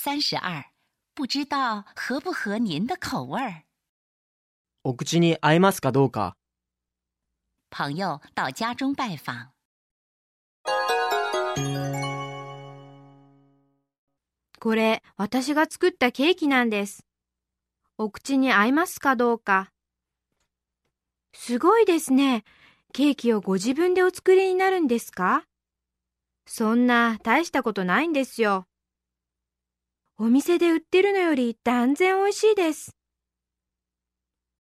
三十二，不知道合不合您的口味儿。お口に合いますかどうか？朋友到家中拜访，これ、私が作ったケーキなんです。お口に合いますかどうか。すごいですね。ケーキをご自分でお作りになるんですか？そんな大したことないんですよ。お店で売ってるのより断然美味しいです。